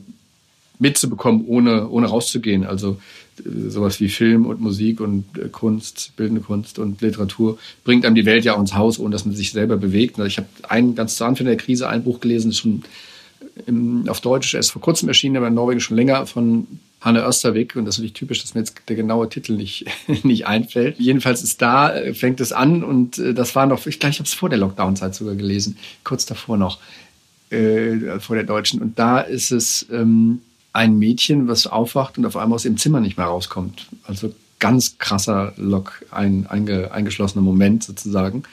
mitzubekommen, ohne, ohne rauszugehen. Also sowas wie Film und Musik und äh, Kunst, bildende Kunst und Literatur bringt einem die Welt ja auch ins Haus, ohne dass man sich selber bewegt. Also ich habe ein ganz zu Anfang der Krise ein Buch gelesen, das schon im, auf Deutsch erst vor kurzem erschienen, aber in Norwegen schon länger von Hanne Österwig. Und das ist natürlich typisch, dass mir jetzt der genaue Titel nicht, nicht einfällt. Jedenfalls ist da, äh, fängt es an und äh, das war noch, ich glaube, ich habe es vor der Lockdown-Zeit sogar gelesen, kurz davor noch, äh, vor der deutschen. Und da ist es ähm, ein Mädchen, was aufwacht und auf einmal aus dem Zimmer nicht mehr rauskommt. Also ganz krasser Lock, ein einge, eingeschlossener Moment sozusagen.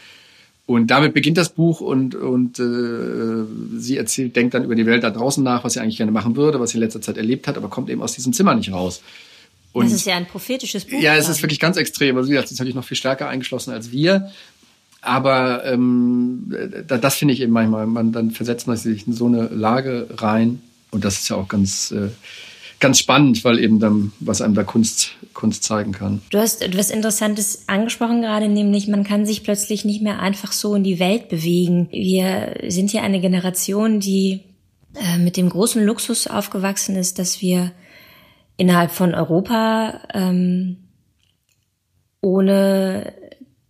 Und damit beginnt das Buch und, und äh, sie erzählt, denkt dann über die Welt da draußen nach, was sie eigentlich gerne machen würde, was sie in letzter Zeit erlebt hat, aber kommt eben aus diesem Zimmer nicht raus. Und, das ist ja ein prophetisches Buch. Ja, es ist wirklich ganz extrem. Also wie gesagt, sie ist natürlich noch viel stärker eingeschlossen als wir. Aber ähm, da, das finde ich eben manchmal, man, dann versetzt man sich in so eine Lage rein. Und das ist ja auch ganz, äh, ganz spannend, weil eben dann, was einem da Kunst, Kunst zeigen kann. Du hast etwas Interessantes angesprochen gerade, nämlich man kann sich plötzlich nicht mehr einfach so in die Welt bewegen. Wir sind hier eine Generation, die äh, mit dem großen Luxus aufgewachsen ist, dass wir innerhalb von Europa ähm, ohne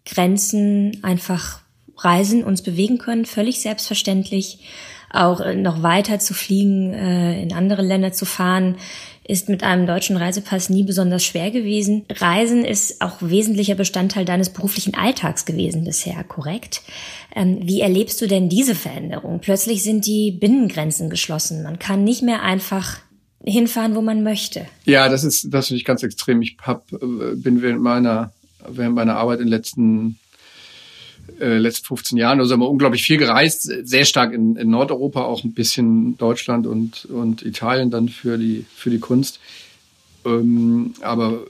Grenzen einfach reisen, uns bewegen können, völlig selbstverständlich auch äh, noch weiter zu fliegen, äh, in andere Länder zu fahren, ist mit einem deutschen Reisepass nie besonders schwer gewesen. Reisen ist auch wesentlicher Bestandteil deines beruflichen Alltags gewesen bisher, korrekt? Ähm, wie erlebst du denn diese Veränderung? Plötzlich sind die Binnengrenzen geschlossen. Man kann nicht mehr einfach hinfahren, wo man möchte. Ja, das ist das finde ich ganz extrem. Ich hab, äh, bin während meiner während meiner Arbeit in den letzten äh, letzten 15 Jahren. Also wir unglaublich viel gereist, sehr stark in, in Nordeuropa, auch ein bisschen Deutschland und, und Italien dann für die, für die Kunst. Ähm, aber,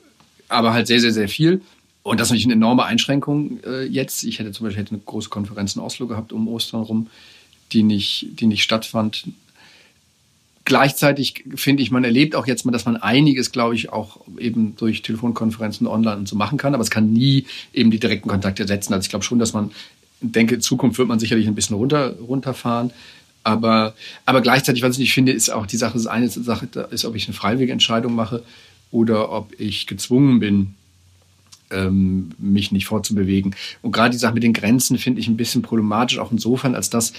aber halt sehr, sehr, sehr viel. Und das ist natürlich eine enorme Einschränkung äh, jetzt. Ich hätte zum Beispiel hätte eine große Konferenz in Oslo gehabt um Ostern rum, die nicht, die nicht stattfand gleichzeitig finde ich, man erlebt auch jetzt mal, dass man einiges, glaube ich, auch eben durch Telefonkonferenzen online und so machen kann, aber es kann nie eben die direkten Kontakte ersetzen. Also ich glaube schon, dass man denke, in Zukunft wird man sicherlich ein bisschen runter, runterfahren. Aber, aber gleichzeitig, was ich nicht finde, ist auch die Sache, das eine Sache ist, ob ich eine freiwillige Entscheidung mache oder ob ich gezwungen bin, ähm, mich nicht fortzubewegen. Und gerade die Sache mit den Grenzen finde ich ein bisschen problematisch, auch insofern, als dass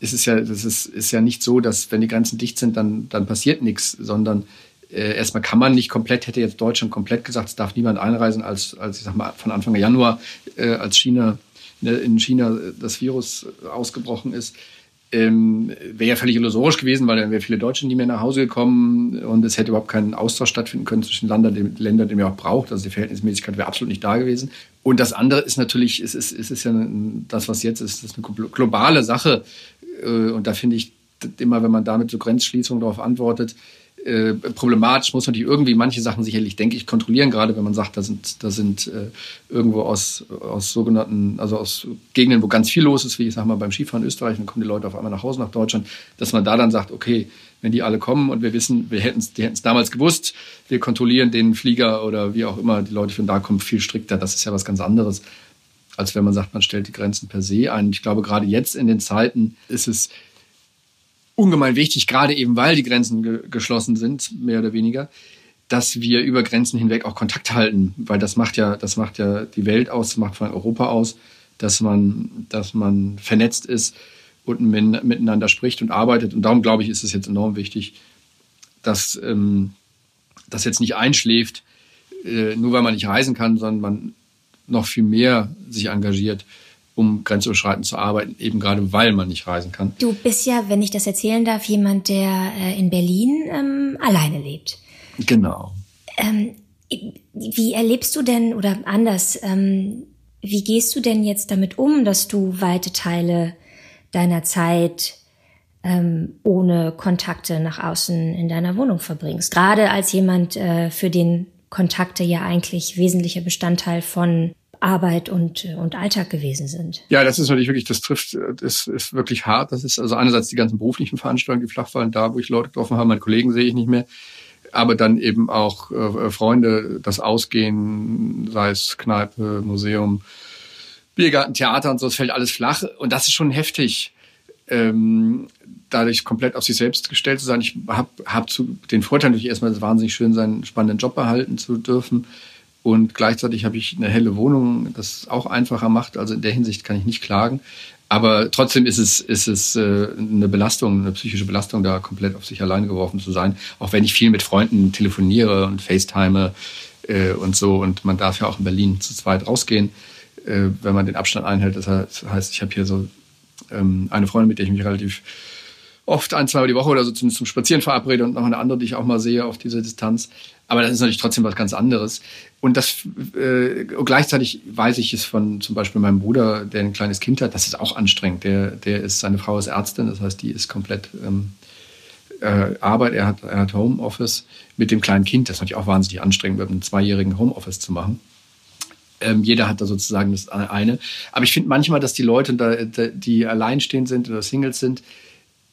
ist es ja, das ist, ist ja nicht so, dass wenn die Grenzen dicht sind, dann, dann passiert nichts, sondern äh, erstmal kann man nicht komplett, hätte jetzt Deutschland komplett gesagt, es darf niemand einreisen, als, als ich sag mal, von Anfang Januar, äh, als China, ne, in China das Virus ausgebrochen ist. Ähm, wäre ja völlig illusorisch gewesen, weil dann wären viele Deutsche nie mehr nach Hause gekommen und es hätte überhaupt keinen Austausch stattfinden können zwischen Ländern, den, Ländern, die man auch braucht. Also die Verhältnismäßigkeit wäre absolut nicht da gewesen. Und das andere ist natürlich, es ist, es ist ja das, was jetzt ist, das ist eine globale Sache. Äh, und da finde ich immer, wenn man damit so Grenzschließungen darauf antwortet, äh, problematisch muss man die irgendwie manche Sachen sicherlich, denke ich, kontrollieren, gerade wenn man sagt, da sind, da sind äh, irgendwo aus, aus sogenannten, also aus Gegenden, wo ganz viel los ist, wie ich sage mal beim Skifahren in Österreich, dann kommen die Leute auf einmal nach Hause nach Deutschland, dass man da dann sagt, okay, wenn die alle kommen und wir wissen, wir hätten es die hätten es damals gewusst, wir kontrollieren den Flieger oder wie auch immer die Leute von da kommen viel strikter, das ist ja was ganz anderes als wenn man sagt, man stellt die Grenzen per se ein. Ich glaube, gerade jetzt in den Zeiten ist es ungemein wichtig, gerade eben weil die Grenzen ge geschlossen sind, mehr oder weniger, dass wir über Grenzen hinweg auch Kontakt halten, weil das macht ja, das macht ja die Welt aus, das macht allem Europa aus, dass man, dass man vernetzt ist und miteinander spricht und arbeitet. Und darum glaube ich, ist es jetzt enorm wichtig, dass ähm, das jetzt nicht einschläft, äh, nur weil man nicht reisen kann, sondern man noch viel mehr sich engagiert, um grenzüberschreitend zu arbeiten, eben gerade weil man nicht reisen kann. Du bist ja, wenn ich das erzählen darf, jemand, der äh, in Berlin ähm, alleine lebt. Genau. Ähm, wie erlebst du denn, oder anders, ähm, wie gehst du denn jetzt damit um, dass du weite Teile deiner Zeit ähm, ohne Kontakte nach außen in deiner Wohnung verbringst? Gerade als jemand, äh, für den Kontakte ja eigentlich wesentlicher Bestandteil von Arbeit und, und Alltag gewesen sind. Ja, das ist natürlich wirklich, das trifft, das ist wirklich hart. Das ist also einerseits die ganzen beruflichen Veranstaltungen, die flach fallen, da, wo ich Leute getroffen habe, meine Kollegen sehe ich nicht mehr. Aber dann eben auch äh, Freunde, das Ausgehen, sei es Kneipe, Museum, Biergarten, Theater und so, es fällt alles flach. Und das ist schon heftig, ähm, dadurch komplett auf sich selbst gestellt zu sein. Ich habe hab zu den Vorteil natürlich erstmal, es wahnsinnig schön, seinen spannenden Job behalten zu dürfen Und gleichzeitig habe ich eine helle Wohnung, das auch einfacher macht. Also in der Hinsicht kann ich nicht klagen. Aber trotzdem ist es, ist es äh, eine Belastung, eine psychische Belastung, da komplett auf sich alleine geworfen zu sein. Auch wenn ich viel mit Freunden telefoniere und FaceTime äh, und so. Und man darf ja auch in Berlin zu zweit rausgehen, äh, wenn man den Abstand einhält. Das heißt, ich habe hier so ähm, eine Freundin, mit der ich mich relativ oft ein, zweimal die Woche oder so zum, zum Spazieren verabrede und noch eine andere, die ich auch mal sehe auf dieser Distanz. Aber das ist natürlich trotzdem was ganz anderes. Und das äh, gleichzeitig weiß ich es von zum Beispiel meinem Bruder, der ein kleines Kind hat, das ist auch anstrengend. Der, der ist, seine Frau ist Ärztin, das heißt, die ist komplett ähm, äh, Arbeit, er hat, er hat Homeoffice mit dem kleinen Kind. Das ist natürlich auch wahnsinnig anstrengend, mit einem zweijährigen Homeoffice zu machen. Ähm, jeder hat da sozusagen das eine. Aber ich finde manchmal, dass die Leute, da, die alleinstehend sind oder Singles sind,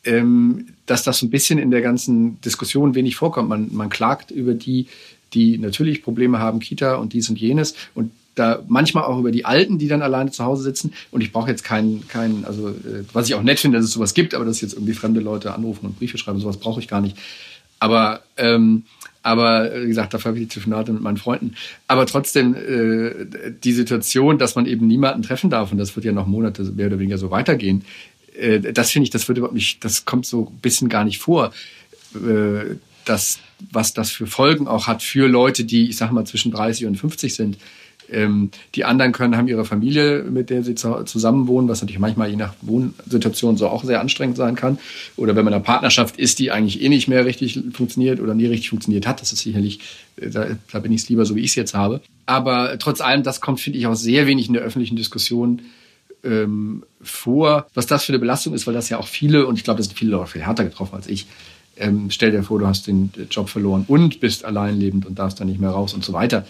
ähm, dass das ein bisschen in der ganzen Diskussion wenig vorkommt. Man, man klagt über die, die natürlich Probleme haben, Kita und dies und jenes. Und da manchmal auch über die Alten, die dann alleine zu Hause sitzen. Und ich brauche jetzt keinen, keinen, also äh, was ich auch nett finde, dass es sowas gibt, aber dass jetzt irgendwie fremde Leute anrufen und Briefe schreiben, sowas brauche ich gar nicht. Aber ähm, aber wie gesagt, dafür habe ich die Telefonate mit meinen Freunden. Aber trotzdem äh, die Situation, dass man eben niemanden treffen darf und das wird ja noch Monate mehr oder weniger so weitergehen, äh, das finde ich, das wird überhaupt nicht, das kommt so ein bisschen gar nicht vor, äh, dass, was das für Folgen auch hat für Leute, die, ich sag mal, zwischen 30 und 50 sind. Ähm, die anderen können, haben ihre Familie, mit der sie zu, zusammen wohnen, was natürlich manchmal je nach Wohnsituation so auch sehr anstrengend sein kann. Oder wenn man in einer Partnerschaft ist, die eigentlich eh nicht mehr richtig funktioniert oder nie richtig funktioniert hat, das ist sicherlich, äh, da, da bin ich es lieber so, wie ich es jetzt habe. Aber trotz allem, das kommt, finde ich, auch sehr wenig in der öffentlichen Diskussion ähm, vor, was das für eine Belastung ist, weil das ja auch viele, und ich glaube, das sind viele Leute viel härter getroffen als ich, ähm, stell dir vor, du hast den Job verloren und bist alleinlebend und darfst dann nicht mehr raus und so weiter.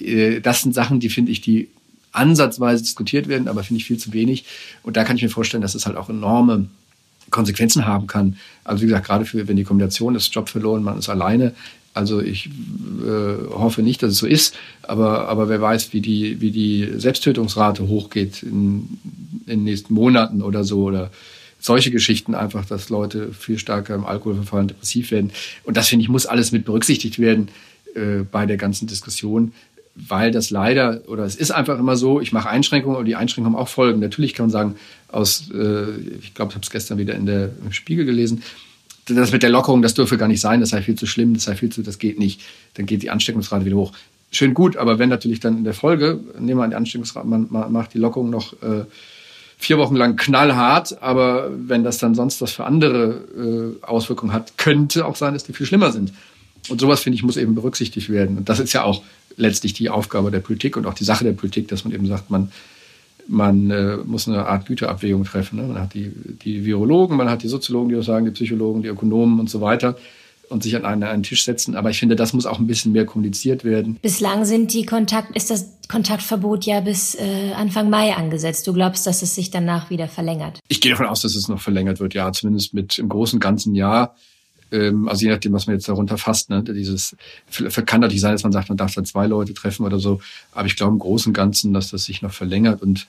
Äh, das sind Sachen, die finde ich, die ansatzweise diskutiert werden, aber finde ich viel zu wenig. Und da kann ich mir vorstellen, dass es halt auch enorme Konsequenzen haben kann. Also wie gesagt, gerade für, wenn die Kombination ist, Job verloren, man ist alleine, also ich äh, hoffe nicht, dass es so ist, aber, aber wer weiß, wie die, wie die Selbsttötungsrate hochgeht in, in den nächsten Monaten oder so oder solche Geschichten einfach, dass Leute viel stärker im Alkohol verfallen, depressiv werden. Und das finde ich muss alles mit berücksichtigt werden äh, bei der ganzen Diskussion, weil das leider oder es ist einfach immer so, ich mache Einschränkungen und die Einschränkungen haben auch Folgen. Natürlich kann man sagen, aus, äh, ich glaube, ich habe es gestern wieder in der im Spiegel gelesen, das mit der Lockerung, das dürfe gar nicht sein, das sei viel zu schlimm, das sei viel zu, das geht nicht. Dann geht die Ansteckungsrate wieder hoch. Schön gut, aber wenn natürlich dann in der Folge, nehmen wir an die Ansteckungsrate, man, man macht die Lockerung noch äh, vier Wochen lang knallhart, aber wenn das dann sonst was für andere äh, Auswirkungen hat, könnte auch sein, dass die viel schlimmer sind. Und sowas, finde ich, muss eben berücksichtigt werden. Und das ist ja auch letztlich die Aufgabe der Politik und auch die Sache der Politik, dass man eben sagt, man man äh, muss eine Art Güterabwägung treffen. Ne? Man hat die, die Virologen, man hat die Soziologen, die das sagen, die Psychologen, die Ökonomen und so weiter und sich an einen, einen Tisch setzen. Aber ich finde, das muss auch ein bisschen mehr kommuniziert werden. Bislang sind die Kontakt, ist das Kontaktverbot ja bis äh, Anfang Mai angesetzt. Du glaubst, dass es sich danach wieder verlängert? Ich gehe davon aus, dass es noch verlängert wird, ja, zumindest mit im großen ganzen Jahr. Ähm, also je nachdem, was man jetzt darunter fasst, ne, dieses kann natürlich sein, dass man sagt, man darf da zwei Leute treffen oder so. Aber ich glaube im Großen und Ganzen, dass das sich noch verlängert und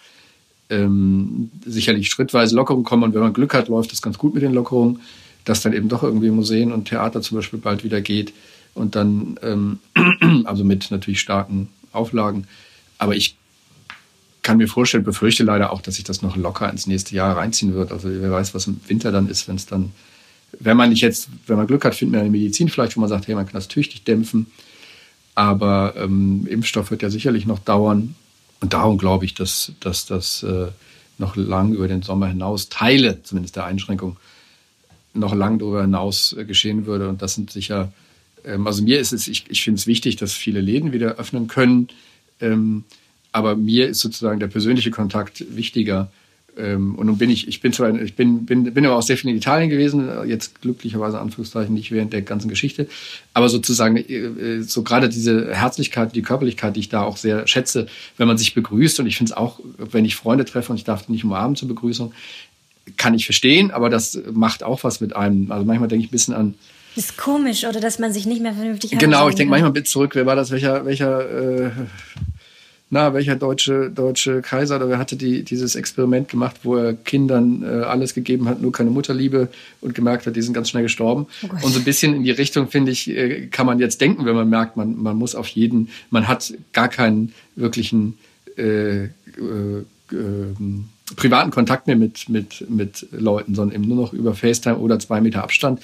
ähm, sicherlich schrittweise Lockerungen kommen. Und wenn man Glück hat, läuft das ganz gut mit den Lockerungen, dass dann eben doch irgendwie Museen und Theater zum Beispiel bald wieder geht. Und dann, ähm, also mit natürlich starken Auflagen. Aber ich kann mir vorstellen, befürchte leider auch, dass sich das noch locker ins nächste Jahr reinziehen wird. Also wer weiß, was im Winter dann ist, wenn es dann wenn man nicht jetzt, wenn man Glück hat, findet man eine Medizin vielleicht, wo man sagt, hey, man kann das tüchtig dämpfen. Aber ähm, Impfstoff wird ja sicherlich noch dauern. Und darum glaube ich, dass, dass das äh, noch lang über den Sommer hinaus, Teile zumindest der Einschränkung, noch lang darüber hinaus äh, geschehen würde. Und das sind sicher, ähm, also mir ist es, ich, ich finde es wichtig, dass viele Läden wieder öffnen können. Ähm, aber mir ist sozusagen der persönliche Kontakt wichtiger ähm, und nun bin ich, ich bin zwar, ich bin, bin, bin aber auch sehr viel in Italien gewesen, jetzt glücklicherweise Anführungszeichen nicht während der ganzen Geschichte, aber sozusagen äh, so gerade diese Herzlichkeit, die Körperlichkeit, die ich da auch sehr schätze, wenn man sich begrüßt und ich finde es auch, wenn ich Freunde treffe und ich darf nicht umarmen zur Begrüßung, kann ich verstehen, aber das macht auch was mit einem. Also manchmal denke ich ein bisschen an das ist komisch, oder dass man sich nicht mehr vernünftig Genau, ich denke manchmal ein bisschen zurück, wer war das, welcher, welcher äh, na, welcher deutsche, deutsche Kaiser oder wer hatte die, dieses Experiment gemacht, wo er Kindern äh, alles gegeben hat, nur keine Mutterliebe und gemerkt hat, die sind ganz schnell gestorben. Oh und so ein bisschen in die Richtung, finde ich, äh, kann man jetzt denken, wenn man merkt, man, man muss auf jeden, man hat gar keinen wirklichen äh, äh, ähm, privaten Kontakt mehr mit, mit, mit Leuten, sondern eben nur noch über FaceTime oder zwei Meter Abstand.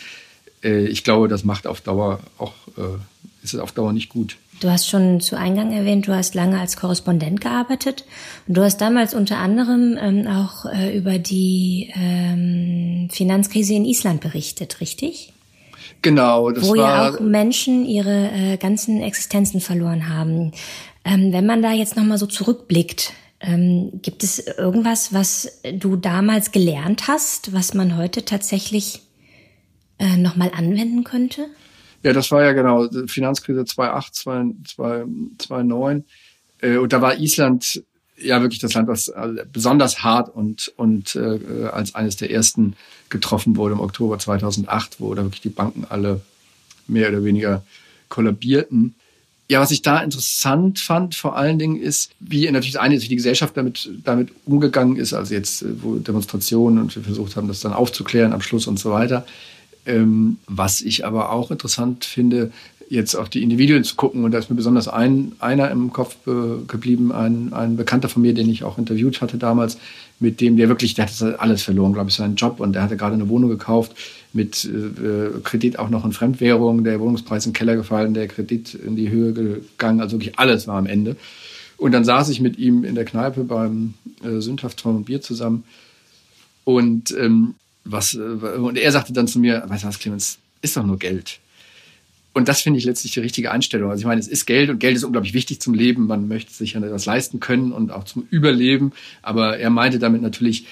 Äh, ich glaube, das macht auf Dauer auch, äh, ist auf Dauer nicht gut. Du hast schon zu Eingang erwähnt, du hast lange als Korrespondent gearbeitet und du hast damals unter anderem ähm, auch äh, über die ähm, Finanzkrise in Island berichtet, richtig? Genau, das Wo war ja auch Menschen ihre äh, ganzen Existenzen verloren haben. Ähm, wenn man da jetzt nochmal so zurückblickt, ähm, gibt es irgendwas, was du damals gelernt hast, was man heute tatsächlich äh, nochmal anwenden könnte? Ja, das war ja genau Finanzkrise 2008, 2009. Äh, und da war Island ja wirklich das Land, was äh, besonders hart und, und äh, als eines der ersten getroffen wurde im Oktober 2008, wo da wirklich die Banken alle mehr oder weniger kollabierten. Ja, was ich da interessant fand, vor allen Dingen ist, wie natürlich eine wie die Gesellschaft damit, damit umgegangen ist, also jetzt, äh, wo Demonstrationen und wir versucht haben, das dann aufzuklären am Schluss und so weiter. Ähm, was ich aber auch interessant finde, jetzt auf die Individuen zu gucken. Und da ist mir besonders ein, einer im Kopf äh, geblieben, ein, ein Bekannter von mir, den ich auch interviewt hatte damals, mit dem, der wirklich, der hat alles verloren, glaube ich, seinen Job und der hatte gerade eine Wohnung gekauft mit äh, Kredit auch noch in Fremdwährung, der Wohnungspreis in den Keller gefallen, der Kredit in die Höhe gegangen, also wirklich alles war am Ende. Und dann saß ich mit ihm in der Kneipe beim äh, sündhaft und Bier zusammen und ähm, was, äh, und er sagte dann zu mir, weißt du was, Clemens, ist doch nur Geld. Und das finde ich letztlich die richtige Einstellung. Also ich meine, es ist Geld und Geld ist unglaublich wichtig zum Leben. Man möchte sich ja etwas leisten können und auch zum Überleben. Aber er meinte damit natürlich,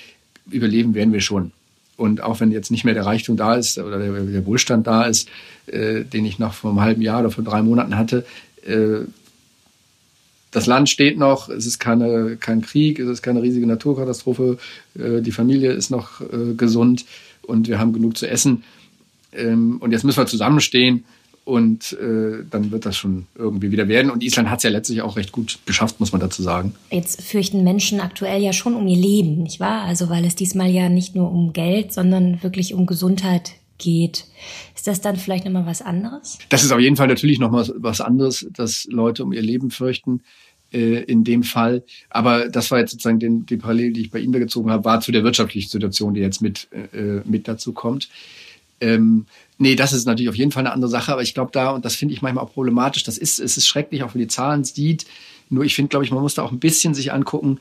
überleben werden wir schon. Und auch wenn jetzt nicht mehr der Reichtum da ist oder der, der Wohlstand da ist, äh, den ich noch vor einem halben Jahr oder vor drei Monaten hatte, äh, das Land steht noch, es ist keine, kein Krieg, es ist keine riesige Naturkatastrophe, äh, die Familie ist noch äh, gesund und wir haben genug zu essen. Ähm, und jetzt müssen wir zusammenstehen und äh, dann wird das schon irgendwie wieder werden. Und Island hat es ja letztlich auch recht gut geschafft, muss man dazu sagen. Jetzt fürchten Menschen aktuell ja schon um ihr Leben, nicht wahr? Also weil es diesmal ja nicht nur um Geld, sondern wirklich um Gesundheit geht. Ist das dann vielleicht nochmal was anderes? Das ist auf jeden Fall natürlich nochmal was anderes, dass Leute um ihr Leben fürchten äh, in dem Fall. Aber das war jetzt sozusagen den, die Parallele, die ich bei Ihnen gezogen habe, war zu der wirtschaftlichen Situation, die jetzt mit, äh, mit dazu kommt. Ähm, nee, das ist natürlich auf jeden Fall eine andere Sache, aber ich glaube da, und das finde ich manchmal auch problematisch, das ist, es ist schrecklich, auch wenn die Zahlen sieht. Nur ich finde, glaube ich, man muss da auch ein bisschen sich angucken,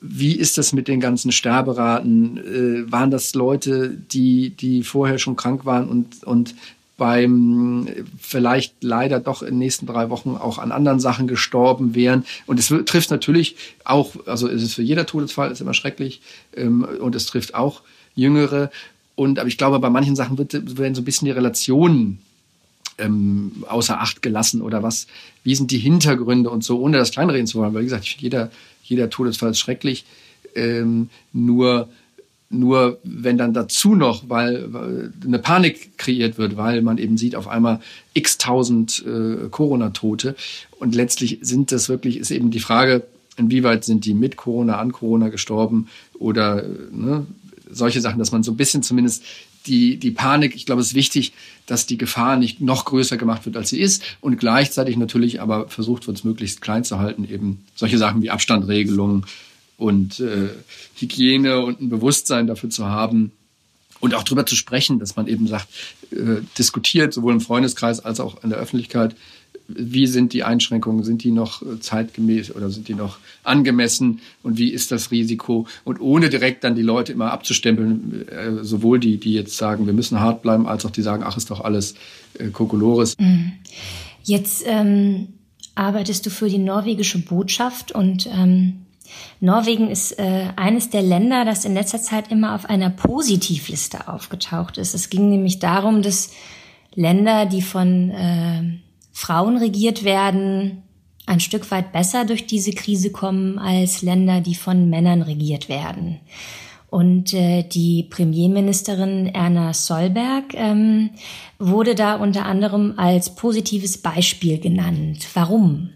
wie ist das mit den ganzen Sterberaten? Äh, waren das Leute, die, die vorher schon krank waren und, und beim vielleicht leider doch in den nächsten drei Wochen auch an anderen Sachen gestorben wären. Und es trifft natürlich auch, also es ist für jeder Todesfall, ist immer schrecklich, ähm, und es trifft auch Jüngere. Und aber ich glaube, bei manchen Sachen wird, werden so ein bisschen die Relationen ähm, außer Acht gelassen oder was, wie sind die Hintergründe und so, ohne das kleinreden zu wollen. Weil wie gesagt, jeder, jeder Todesfall ist schrecklich. Ähm, nur, nur wenn dann dazu noch, weil, weil eine Panik kreiert wird, weil man eben sieht auf einmal x tausend äh, Corona-Tote und letztlich sind das wirklich, ist eben die Frage, inwieweit sind die mit Corona, an Corona gestorben oder ne, solche Sachen, dass man so ein bisschen zumindest die, die Panik, ich glaube, es ist wichtig, dass die Gefahr nicht noch größer gemacht wird, als sie ist und gleichzeitig natürlich aber versucht wird, es möglichst klein zu halten, eben solche Sachen wie Abstandregelungen und äh, Hygiene und ein Bewusstsein dafür zu haben und auch darüber zu sprechen, dass man eben sagt, äh, diskutiert, sowohl im Freundeskreis als auch in der Öffentlichkeit, wie sind die Einschränkungen, sind die noch äh, zeitgemäß oder sind die noch angemessen und wie ist das Risiko und ohne direkt dann die Leute immer abzustempeln, äh, sowohl die, die jetzt sagen, wir müssen hart bleiben, als auch die sagen, ach, ist doch alles äh, Kokolores. Mhm. Jetzt ähm, arbeitest du für die norwegische Botschaft und ähm, Norwegen ist äh, eines der Länder, das in letzter Zeit immer auf einer Positivliste aufgetaucht ist. Es ging nämlich darum, dass Länder, die von äh, Frauen regiert werden, ein Stück weit besser durch diese Krise kommen als Länder, die von Männern regiert werden. Und äh, die Premierministerin Erna Solberg ähm, wurde da unter anderem als positives Beispiel genannt. Warum?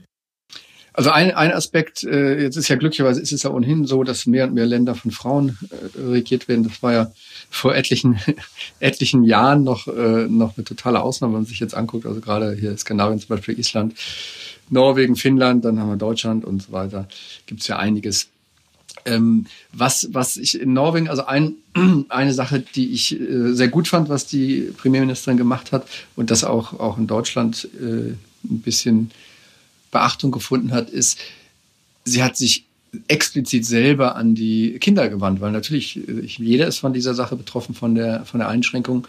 Also ein, ein Aspekt, äh, jetzt ist ja glücklicherweise ist es ja ohnehin so, dass mehr und mehr Länder von Frauen äh, regiert werden. Das war ja vor etlichen, etlichen Jahren noch, äh, noch eine totale Ausnahme, wenn man sich jetzt anguckt. Also gerade hier Skandinavien, zum Beispiel Island, Norwegen, Finnland, dann haben wir Deutschland und so weiter. Gibt es ja einiges. Ähm, was, was ich in Norwegen, also ein, eine Sache, die ich äh, sehr gut fand, was die Premierministerin gemacht hat und das auch, auch in Deutschland äh, ein bisschen Beachtung gefunden hat, ist, sie hat sich explizit selber an die Kinder gewandt, weil natürlich äh, jeder ist von dieser Sache betroffen, von der, von der Einschränkung.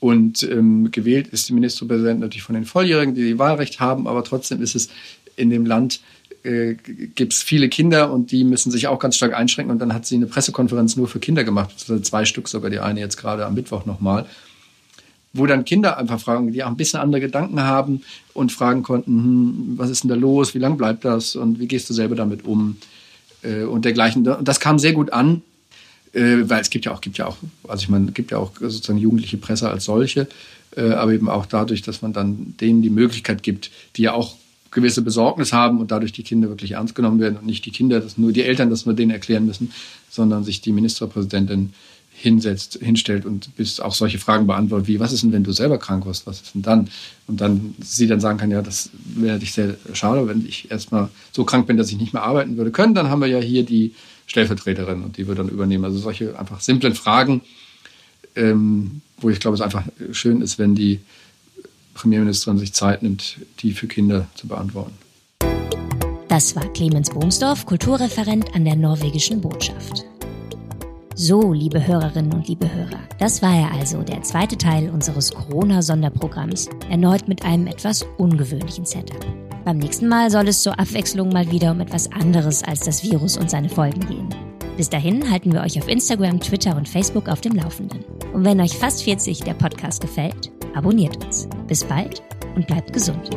Und ähm, gewählt ist die Ministerpräsidentin natürlich von den Volljährigen, die, die Wahlrecht haben, aber trotzdem ist es in dem Land äh, gibt es viele Kinder und die müssen sich auch ganz stark einschränken. Und dann hat sie eine Pressekonferenz nur für Kinder gemacht, zwei Stück sogar, die eine jetzt gerade am Mittwoch nochmal wo dann Kinder einfach fragen, die auch ein bisschen andere Gedanken haben und fragen konnten, hm, was ist denn da los, wie lang bleibt das? Und wie gehst du selber damit um? Äh, und dergleichen. Und das kam sehr gut an, äh, weil es gibt ja auch, gibt ja auch, also ich meine, es gibt ja auch sozusagen jugendliche Presse als solche, äh, aber eben auch dadurch, dass man dann denen die Möglichkeit gibt, die ja auch gewisse Besorgnis haben und dadurch die Kinder wirklich ernst genommen werden und nicht die Kinder, dass nur die Eltern das nur denen erklären müssen, sondern sich die Ministerpräsidentin hinsetzt, hinstellt und bis auch solche Fragen beantwortet, wie, was ist denn, wenn du selber krank wirst, was ist denn dann? Und dann sie dann sagen kann, ja, das wäre dich sehr schade, wenn ich erstmal so krank bin, dass ich nicht mehr arbeiten würde können, dann haben wir ja hier die Stellvertreterin und die wird dann übernehmen. Also solche einfach simplen Fragen, ähm, wo ich glaube, es einfach schön ist, wenn die Premierministerin sich Zeit nimmt, die für Kinder zu beantworten. Das war Clemens Bohmsdorf, Kulturreferent an der norwegischen Botschaft. So, liebe Hörerinnen und liebe Hörer, das war ja also der zweite Teil unseres Corona-Sonderprogramms, erneut mit einem etwas ungewöhnlichen Setup. Beim nächsten Mal soll es zur Abwechslung mal wieder um etwas anderes als das Virus und seine Folgen gehen. Bis dahin halten wir euch auf Instagram, Twitter und Facebook auf dem Laufenden. Und wenn euch fast 40 der Podcast gefällt, abonniert uns. Bis bald und bleibt gesund.